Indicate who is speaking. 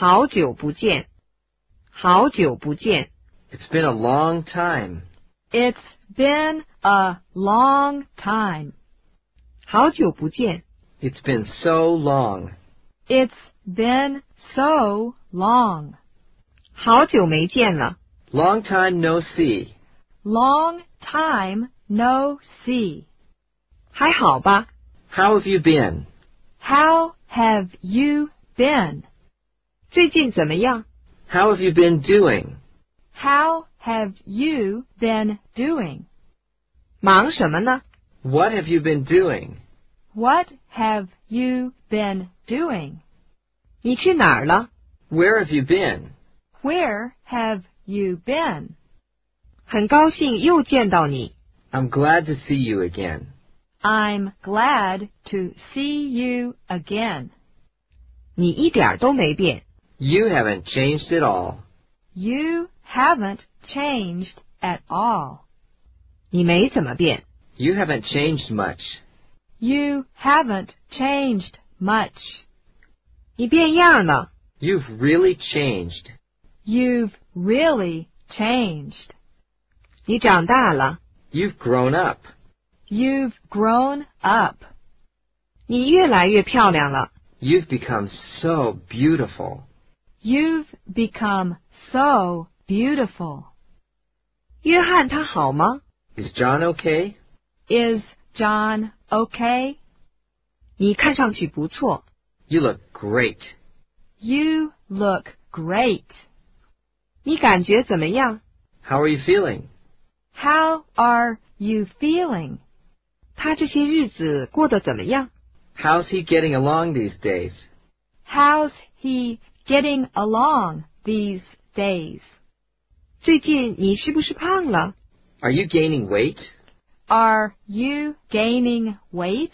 Speaker 1: 好久不见，好久不见。
Speaker 2: It's been a long time.
Speaker 3: It's been a long time.
Speaker 1: 好久不见，
Speaker 2: It's been so long.
Speaker 3: It's been so long.
Speaker 1: 好久没见了。
Speaker 2: Long time no see.
Speaker 3: Long time no see.
Speaker 1: 还好吧？
Speaker 2: How have you been?
Speaker 3: How have you been?
Speaker 1: 最近怎么样？
Speaker 2: How have you been doing?
Speaker 3: How have you been doing?
Speaker 1: 忙什么呢？
Speaker 2: What have you been doing?
Speaker 3: What have you been doing?
Speaker 1: 你去哪儿了？
Speaker 2: Where have you been?
Speaker 3: Where have you been?
Speaker 1: 很高兴又见到你。
Speaker 2: I'm glad to see you again.
Speaker 3: I'm glad to see you again.
Speaker 1: 你一点儿都没变。
Speaker 2: You haven't changed at all.
Speaker 3: You haven't changed at all.
Speaker 1: 你没怎么变。
Speaker 2: You haven't changed much.
Speaker 3: You haven't changed much.
Speaker 1: 你变样了。
Speaker 2: You've really changed.
Speaker 3: You've really changed.
Speaker 1: 你长大了。
Speaker 2: You've grown up.
Speaker 3: You've grown up.
Speaker 1: 你越来越漂亮了。
Speaker 2: You've become so beautiful.
Speaker 3: You've become so beautiful.
Speaker 1: 约翰他好吗？
Speaker 2: Is John okay?
Speaker 3: Is John okay?
Speaker 1: 你看上去不错。
Speaker 2: You look great.
Speaker 3: You look great.
Speaker 1: 你感觉怎么样？
Speaker 2: How are you feeling?
Speaker 3: How are you feeling?
Speaker 1: 他这些日子过得怎么样？
Speaker 2: How's he getting along these days?
Speaker 3: How's he getting along these days?
Speaker 1: 最近你是不是胖了？
Speaker 2: Are you gaining weight?
Speaker 3: Are you gaining weight?